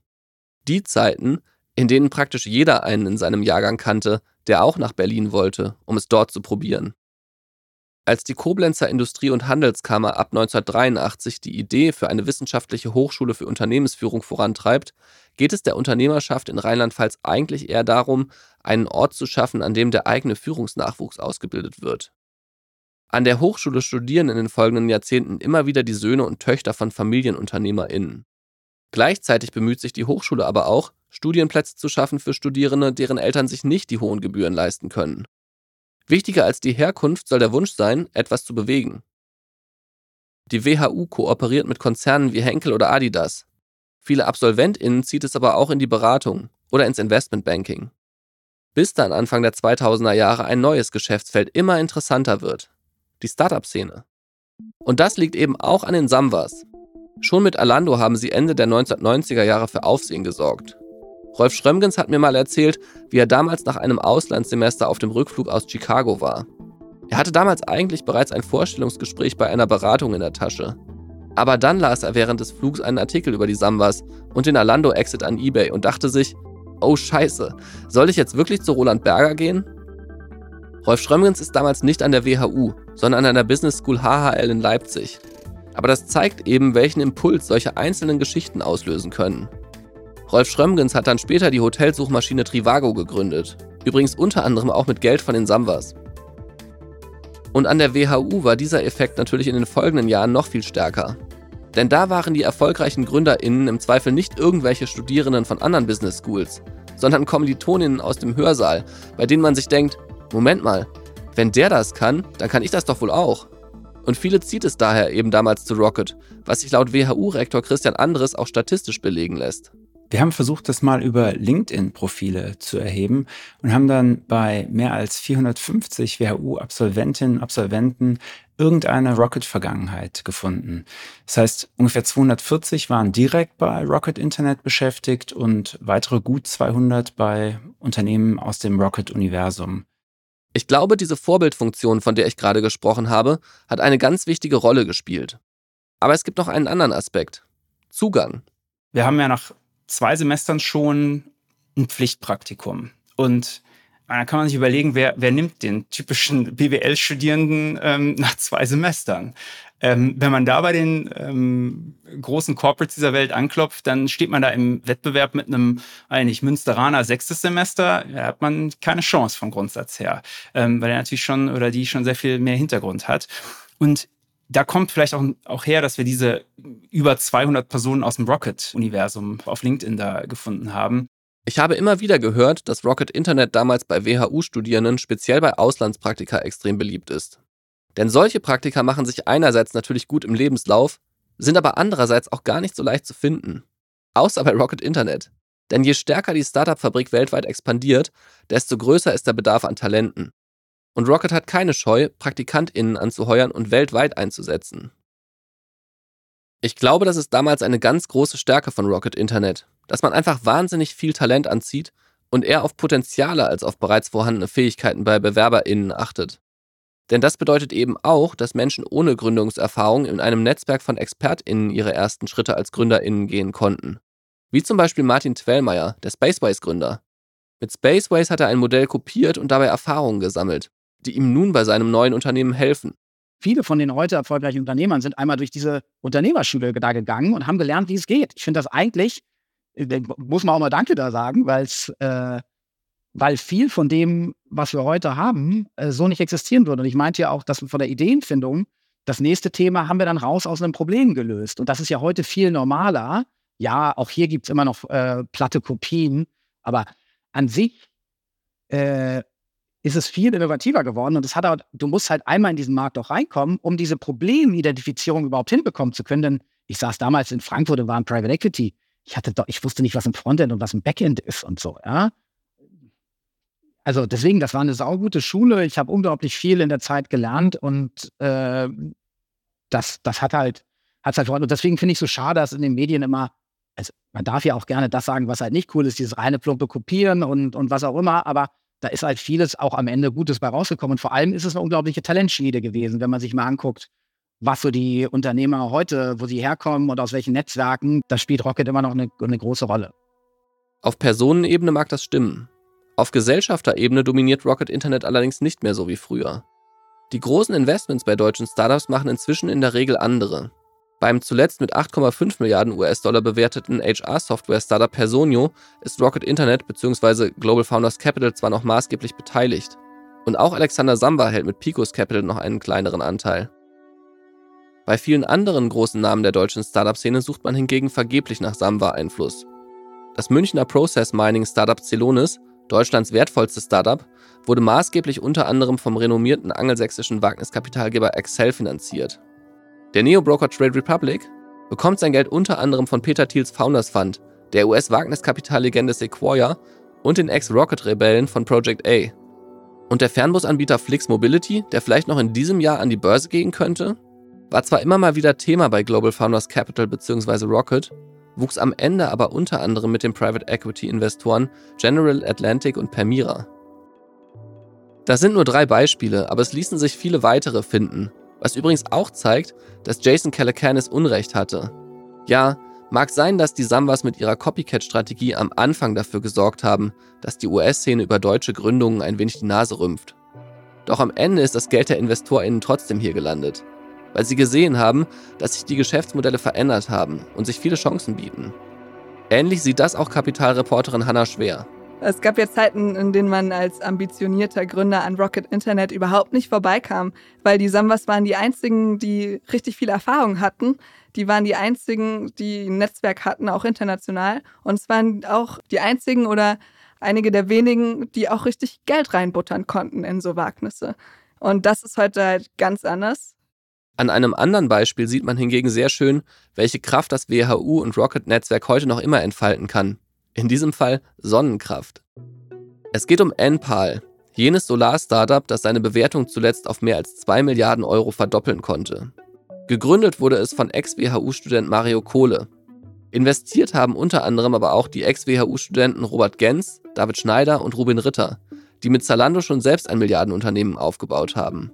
[SPEAKER 2] Die Zeiten, in denen praktisch jeder einen in seinem Jahrgang kannte, der auch nach Berlin wollte, um es dort zu probieren. Als die Koblenzer Industrie- und Handelskammer ab 1983 die Idee für eine wissenschaftliche Hochschule für Unternehmensführung vorantreibt, geht es der Unternehmerschaft in Rheinland-Pfalz eigentlich eher darum, einen Ort zu schaffen, an dem der eigene Führungsnachwuchs ausgebildet wird. An der Hochschule studieren in den folgenden Jahrzehnten immer wieder die Söhne und Töchter von FamilienunternehmerInnen. Gleichzeitig bemüht sich die Hochschule aber auch, Studienplätze zu schaffen für Studierende, deren Eltern sich nicht die hohen Gebühren leisten können. Wichtiger als die Herkunft soll der Wunsch sein, etwas zu bewegen. Die WHU kooperiert mit Konzernen wie Henkel oder Adidas. Viele AbsolventInnen zieht es aber auch in die Beratung oder ins Investmentbanking. Bis dann Anfang der 2000er Jahre ein neues Geschäftsfeld immer interessanter wird. Die Startup-Szene. Und das liegt eben auch an den Samwas. Schon mit Alando haben sie Ende der 1990er Jahre für Aufsehen gesorgt. Rolf Schrömgens hat mir mal erzählt, wie er damals nach einem Auslandssemester auf dem Rückflug aus Chicago war. Er hatte damals eigentlich bereits ein Vorstellungsgespräch bei einer Beratung in der Tasche. Aber dann las er während des Flugs einen Artikel über die Sambas und den Alando-Exit an eBay und dachte sich, oh scheiße, soll ich jetzt wirklich zu Roland Berger gehen? Rolf Schrömgens ist damals nicht an der WHU, sondern an der Business School HHL in Leipzig. Aber das zeigt eben, welchen Impuls solche einzelnen Geschichten auslösen können. Rolf Schrömgens hat dann später die Hotelsuchmaschine Trivago gegründet. Übrigens unter anderem auch mit Geld von den Samwas. Und an der WHU war dieser Effekt natürlich in den folgenden Jahren noch viel stärker. Denn da waren die erfolgreichen GründerInnen im Zweifel nicht irgendwelche Studierenden von anderen Business Schools, sondern Kommilitoninnen aus dem Hörsaal, bei denen man sich denkt, Moment mal, wenn der das kann, dann kann ich das doch wohl auch. Und viele zieht es daher eben damals zu Rocket, was sich laut WHU-Rektor Christian Andres auch statistisch belegen lässt.
[SPEAKER 13] Wir haben versucht, das mal über LinkedIn-Profile zu erheben und haben dann bei mehr als 450 WHU-Absolventinnen und Absolventen irgendeine Rocket-Vergangenheit gefunden. Das heißt, ungefähr 240 waren direkt bei Rocket Internet beschäftigt und weitere gut 200 bei Unternehmen aus dem Rocket-Universum.
[SPEAKER 2] Ich glaube, diese Vorbildfunktion, von der ich gerade gesprochen habe, hat eine ganz wichtige Rolle gespielt. Aber es gibt noch einen anderen Aspekt. Zugang.
[SPEAKER 13] Wir haben ja nach zwei Semestern schon ein Pflichtpraktikum. Und da kann man sich überlegen, wer, wer nimmt den typischen BWL-Studierenden ähm, nach zwei Semestern? Ähm, wenn man da bei den ähm, großen Corporates dieser Welt anklopft, dann steht man da im Wettbewerb mit einem eigentlich Münsteraner sechstes Semester. Da hat man keine Chance vom Grundsatz her, ähm, weil er natürlich schon oder die schon sehr viel mehr Hintergrund hat. Und da kommt vielleicht auch, auch her, dass wir diese über 200 Personen aus dem Rocket-Universum auf LinkedIn da gefunden haben.
[SPEAKER 2] Ich habe immer wieder gehört, dass Rocket Internet damals bei WHU-Studierenden, speziell bei Auslandspraktika, extrem beliebt ist. Denn solche Praktika machen sich einerseits natürlich gut im Lebenslauf, sind aber andererseits auch gar nicht so leicht zu finden. Außer bei Rocket Internet. Denn je stärker die Startup-Fabrik weltweit expandiert, desto größer ist der Bedarf an Talenten. Und Rocket hat keine Scheu, PraktikantInnen anzuheuern und weltweit einzusetzen. Ich glaube, das ist damals eine ganz große Stärke von Rocket Internet, dass man einfach wahnsinnig viel Talent anzieht und eher auf Potenziale als auf bereits vorhandene Fähigkeiten bei BewerberInnen achtet. Denn das bedeutet eben auch, dass Menschen ohne Gründungserfahrung in einem Netzwerk von ExpertInnen ihre ersten Schritte als GründerInnen gehen konnten. Wie zum Beispiel Martin Twellmeier, der Spaceways-Gründer. Mit Spaceways hat er ein Modell kopiert und dabei Erfahrungen gesammelt die ihm nun bei seinem neuen Unternehmen helfen.
[SPEAKER 16] Viele von den heute erfolgreichen Unternehmern sind einmal durch diese Unternehmerschule da gegangen und haben gelernt, wie es geht. Ich finde das eigentlich, muss man auch mal Danke da sagen, weil äh, weil viel von dem, was wir heute haben, äh, so nicht existieren würde. Und ich meinte ja auch, dass von der Ideenfindung das nächste Thema haben wir dann raus aus einem Problem gelöst. Und das ist ja heute viel normaler. Ja, auch hier gibt es immer noch äh, platte Kopien, aber an sich äh, ist es viel innovativer geworden. Und das hat auch, du musst halt einmal in diesen Markt auch reinkommen, um diese Problemidentifizierung überhaupt hinbekommen zu können. Denn ich saß damals in Frankfurt und war im Private Equity. Ich hatte doch, ich wusste nicht, was ein Frontend und was ein Backend ist und so, ja. Also deswegen, das war eine saugute Schule. Ich habe unglaublich viel in der Zeit gelernt und äh, das, das hat halt, hat halt Und deswegen finde ich so schade, dass in den Medien immer, also man darf ja auch gerne das sagen, was halt nicht cool ist, dieses reine plumpe Kopieren und, und was auch immer, aber da ist halt vieles auch am Ende Gutes bei rausgekommen. Und vor allem ist es eine unglaubliche Talentschmiede gewesen, wenn man sich mal anguckt, was so die Unternehmer heute, wo sie herkommen und aus welchen Netzwerken, da spielt Rocket immer noch eine, eine große Rolle.
[SPEAKER 2] Auf Personenebene mag das stimmen. Auf Gesellschafterebene dominiert Rocket Internet allerdings nicht mehr so wie früher. Die großen Investments bei deutschen Startups machen inzwischen in der Regel andere. Beim zuletzt mit 8,5 Milliarden US-Dollar bewerteten HR-Software-Startup Personio ist Rocket Internet bzw. Global Founders Capital zwar noch maßgeblich beteiligt. Und auch Alexander Samba hält mit Picos Capital noch einen kleineren Anteil. Bei vielen anderen großen Namen der deutschen Startup-Szene sucht man hingegen vergeblich nach Samba-Einfluss. Das Münchner Process Mining Startup Celonis Deutschlands wertvollstes Startup, wurde maßgeblich unter anderem vom renommierten angelsächsischen Wagniskapitalgeber Excel finanziert. Der Neo-Broker Trade Republic bekommt sein Geld unter anderem von Peter Thiels Founders Fund, der US-Wagniskapitallegende Sequoia und den Ex-Rocket-Rebellen von Project A. Und der Fernbusanbieter Flix Mobility, der vielleicht noch in diesem Jahr an die Börse gehen könnte, war zwar immer mal wieder Thema bei Global Founders Capital bzw. Rocket, wuchs am Ende aber unter anderem mit den Private Equity Investoren General Atlantic und Permira. Das sind nur drei Beispiele, aber es ließen sich viele weitere finden, was übrigens auch zeigt, dass Jason Calacanis Unrecht hatte. Ja, mag sein, dass die Sambas mit ihrer Copycat-Strategie am Anfang dafür gesorgt haben, dass die US-Szene über deutsche Gründungen ein wenig die Nase rümpft. Doch am Ende ist das Geld der InvestorInnen trotzdem hier gelandet weil sie gesehen haben, dass sich die Geschäftsmodelle verändert haben und sich viele Chancen bieten. Ähnlich sieht das auch Kapitalreporterin Hannah Schwer.
[SPEAKER 14] Es gab ja Zeiten, in denen man als ambitionierter Gründer an Rocket Internet überhaupt nicht vorbeikam, weil die Sambas waren die einzigen, die richtig viel Erfahrung hatten. Die waren die einzigen, die ein Netzwerk hatten, auch international. Und es waren auch die einzigen oder einige der wenigen, die auch richtig Geld reinbuttern konnten in so Wagnisse. Und das ist heute halt ganz anders.
[SPEAKER 2] An einem anderen Beispiel sieht man hingegen sehr schön, welche Kraft das WHU und Rocket-Netzwerk heute noch immer entfalten kann. In diesem Fall Sonnenkraft. Es geht um NPAL, jenes Solar-Startup, das seine Bewertung zuletzt auf mehr als 2 Milliarden Euro verdoppeln konnte. Gegründet wurde es von Ex-WHU-Student Mario Kohle. Investiert haben unter anderem aber auch die Ex-WHU-Studenten Robert Gens, David Schneider und Rubin Ritter, die mit Zalando schon selbst ein Milliardenunternehmen aufgebaut haben.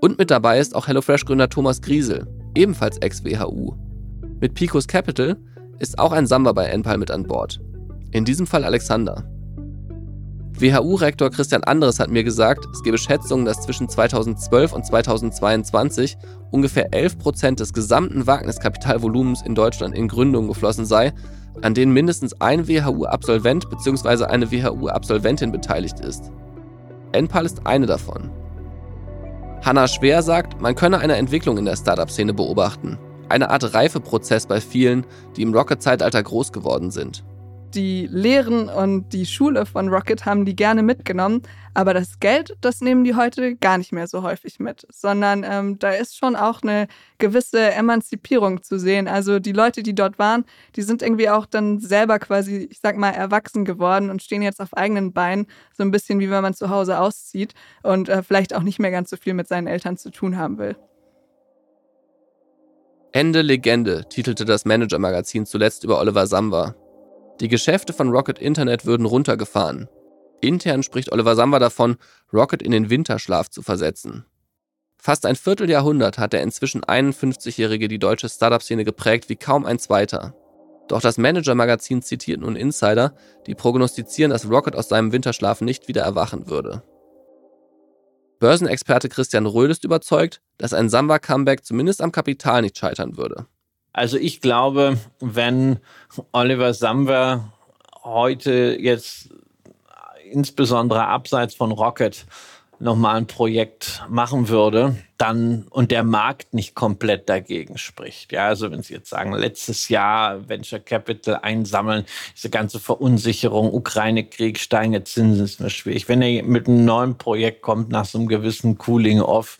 [SPEAKER 2] Und mit dabei ist auch HelloFresh-Gründer Thomas Griesel, ebenfalls Ex-WHU. Mit Picos Capital ist auch ein Samba bei Enpal mit an Bord. In diesem Fall Alexander. WHU-Rektor Christian Anderes hat mir gesagt, es gebe Schätzungen, dass zwischen 2012 und 2022 ungefähr 11% des gesamten Wagniskapitalvolumens in Deutschland in Gründungen geflossen sei, an denen mindestens ein WHU-Absolvent bzw. eine WHU-Absolventin beteiligt ist. Enpal ist eine davon. Hanna Schwer sagt, man könne eine Entwicklung in der Startup-Szene beobachten. Eine Art Reifeprozess bei vielen, die im Rocket-Zeitalter groß geworden sind
[SPEAKER 14] die Lehren und die Schule von Rocket haben die gerne mitgenommen, aber das Geld, das nehmen die heute gar nicht mehr so häufig mit, sondern ähm, da ist schon auch eine gewisse Emanzipierung zu sehen. Also die Leute, die dort waren, die sind irgendwie auch dann selber quasi, ich sag mal, erwachsen geworden und stehen jetzt auf eigenen Beinen, so ein bisschen wie wenn man zu Hause auszieht und äh, vielleicht auch nicht mehr ganz so viel mit seinen Eltern zu tun haben will.
[SPEAKER 2] Ende Legende titelte das Manager-Magazin zuletzt über Oliver Samba, die Geschäfte von Rocket Internet würden runtergefahren. Intern spricht Oliver Samba davon, Rocket in den Winterschlaf zu versetzen. Fast ein Vierteljahrhundert hat der inzwischen 51-Jährige die deutsche Startup-Szene geprägt wie kaum ein zweiter. Doch das Manager-Magazin zitiert nun Insider, die prognostizieren, dass Rocket aus seinem Winterschlaf nicht wieder erwachen würde. Börsenexperte Christian Röhl ist überzeugt, dass ein Samba-Comeback zumindest am Kapital nicht scheitern würde.
[SPEAKER 17] Also ich glaube, wenn Oliver Samba heute jetzt insbesondere abseits von Rocket nochmal ein Projekt machen würde, dann und der Markt nicht komplett dagegen spricht. Ja, also wenn Sie jetzt sagen, letztes Jahr Venture Capital einsammeln, diese ganze Verunsicherung, Ukraine-Krieg, steigende Zinsen ist mir schwierig. Wenn er mit einem neuen Projekt kommt nach so einem gewissen Cooling-Off,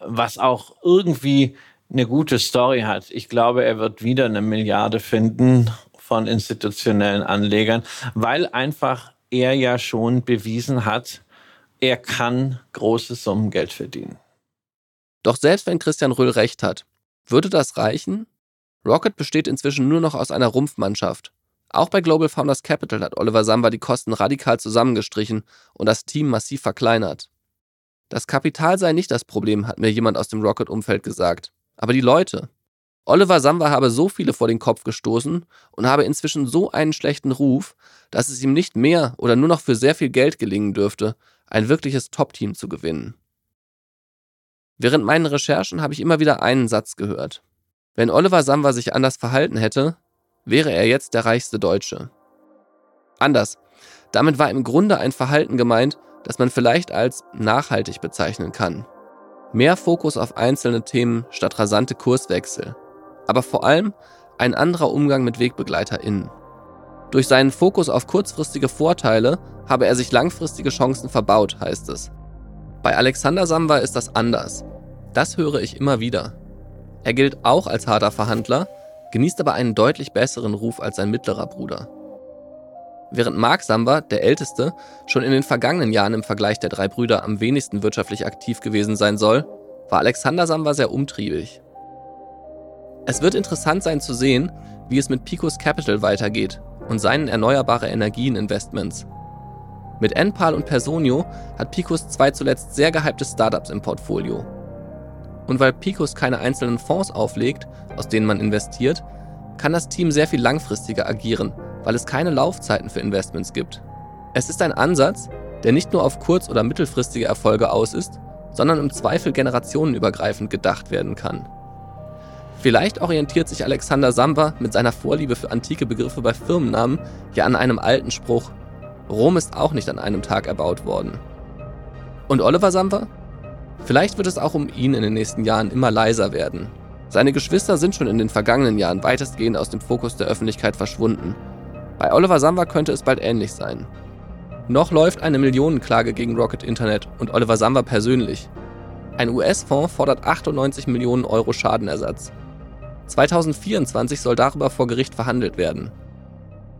[SPEAKER 17] was auch irgendwie eine gute Story hat, ich glaube, er wird wieder eine Milliarde finden von institutionellen Anlegern, weil einfach er ja schon bewiesen hat, er kann große Summen Geld verdienen.
[SPEAKER 2] Doch selbst wenn Christian Röhl recht hat, würde das reichen? Rocket besteht inzwischen nur noch aus einer Rumpfmannschaft. Auch bei Global Founders Capital hat Oliver Samba die Kosten radikal zusammengestrichen und das Team massiv verkleinert. Das Kapital sei nicht das Problem, hat mir jemand aus dem Rocket-Umfeld gesagt. Aber die Leute. Oliver Samba habe so viele vor den Kopf gestoßen und habe inzwischen so einen schlechten Ruf, dass es ihm nicht mehr oder nur noch für sehr viel Geld gelingen dürfte, ein wirkliches Top-Team zu gewinnen. Während meinen Recherchen habe ich immer wieder einen Satz gehört. Wenn Oliver Samba sich anders verhalten hätte, wäre er jetzt der reichste Deutsche. Anders. Damit war im Grunde ein Verhalten gemeint, das man vielleicht als nachhaltig bezeichnen kann. Mehr Fokus auf einzelne Themen statt rasante Kurswechsel. Aber vor allem ein anderer Umgang mit WegbegleiterInnen. Durch seinen Fokus auf kurzfristige Vorteile habe er sich langfristige Chancen verbaut, heißt es. Bei Alexander Samba ist das anders. Das höre ich immer wieder. Er gilt auch als harter Verhandler, genießt aber einen deutlich besseren Ruf als sein mittlerer Bruder. Während Mark Samba, der Älteste, schon in den vergangenen Jahren im Vergleich der drei Brüder am wenigsten wirtschaftlich aktiv gewesen sein soll, war Alexander Samba sehr umtriebig. Es wird interessant sein zu sehen, wie es mit Picos Capital weitergeht und seinen erneuerbare Energien Investments. Mit Enpal und Personio hat Picos zwei zuletzt sehr gehypte Startups im Portfolio. Und weil Picos keine einzelnen Fonds auflegt, aus denen man investiert, kann das Team sehr viel langfristiger agieren, weil es keine Laufzeiten für Investments gibt. Es ist ein Ansatz, der nicht nur auf kurz- oder mittelfristige Erfolge aus ist, sondern im Zweifel generationenübergreifend gedacht werden kann. Vielleicht orientiert sich Alexander Samba mit seiner Vorliebe für antike Begriffe bei Firmennamen ja an einem alten Spruch. Rom ist auch nicht an einem Tag erbaut worden. Und Oliver Samba? Vielleicht wird es auch um ihn in den nächsten Jahren immer leiser werden. Seine Geschwister sind schon in den vergangenen Jahren weitestgehend aus dem Fokus der Öffentlichkeit verschwunden. Bei Oliver Samba könnte es bald ähnlich sein. Noch läuft eine Millionenklage gegen Rocket Internet und Oliver Samba persönlich. Ein US-Fonds fordert 98 Millionen Euro Schadenersatz. 2024 soll darüber vor Gericht verhandelt werden.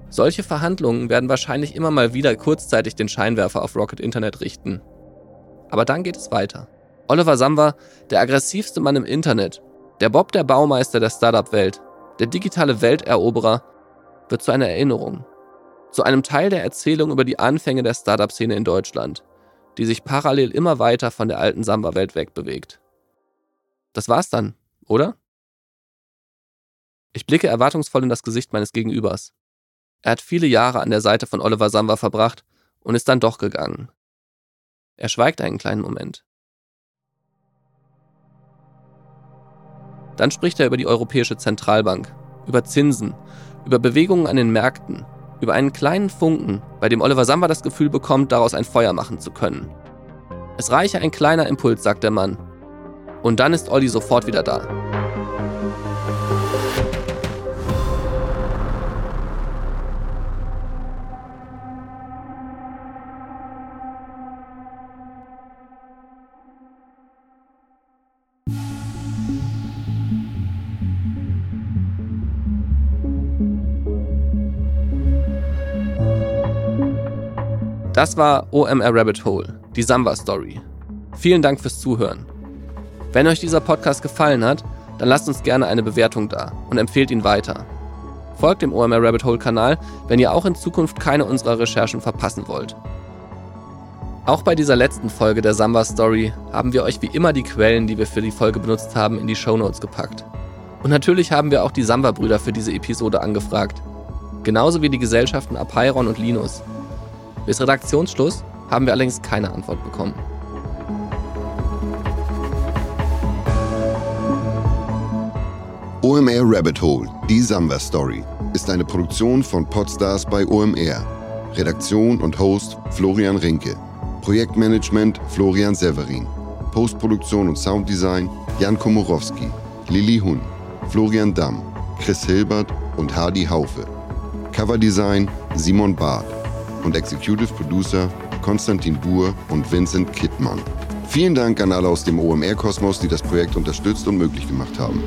[SPEAKER 2] Solche Verhandlungen werden wahrscheinlich immer mal wieder kurzzeitig den Scheinwerfer auf Rocket Internet richten. Aber dann geht es weiter. Oliver Samba, der aggressivste Mann im Internet, der Bob der Baumeister der Startup-Welt, der digitale Welteroberer, wird zu einer Erinnerung. Zu einem Teil der Erzählung über die Anfänge der Startup-Szene in Deutschland, die sich parallel immer weiter von der alten Samba-Welt wegbewegt. Das war's dann, oder? Ich blicke erwartungsvoll in das Gesicht meines Gegenübers. Er hat viele Jahre an der Seite von Oliver Samba verbracht und ist dann doch gegangen. Er schweigt einen kleinen Moment. Dann spricht er über die Europäische Zentralbank, über Zinsen, über Bewegungen an den Märkten, über einen kleinen Funken, bei dem Oliver Samba das Gefühl bekommt, daraus ein Feuer machen zu können. Es reiche ein kleiner Impuls, sagt der Mann. Und dann ist Olli sofort wieder da. Das war OMR Rabbit Hole, die Samba Story. Vielen Dank fürs Zuhören. Wenn euch dieser Podcast gefallen hat, dann lasst uns gerne eine Bewertung da und empfehlt ihn weiter. Folgt dem OMR Rabbit Hole Kanal, wenn ihr auch in Zukunft keine unserer Recherchen verpassen wollt. Auch bei dieser letzten Folge der Samba Story haben wir euch wie immer die Quellen, die wir für die Folge benutzt haben, in die Shownotes gepackt. Und natürlich haben wir auch die Samba-Brüder für diese Episode angefragt. Genauso wie die Gesellschaften Apeiron und Linus. Bis Redaktionsschluss haben wir allerdings keine Antwort bekommen.
[SPEAKER 5] OMR Rabbit Hole, die Samba Story, ist eine Produktion von Podstars bei OMR. Redaktion und Host Florian Rinke. Projektmanagement Florian Severin. Postproduktion und Sounddesign Jan Komorowski, Lilly Hun, Florian Damm, Chris Hilbert und Hardy Haufe. Coverdesign Simon Barth und Executive Producer Konstantin Buhr und Vincent Kittmann. Vielen Dank an alle aus dem OMR-Kosmos, die das Projekt unterstützt und möglich gemacht haben.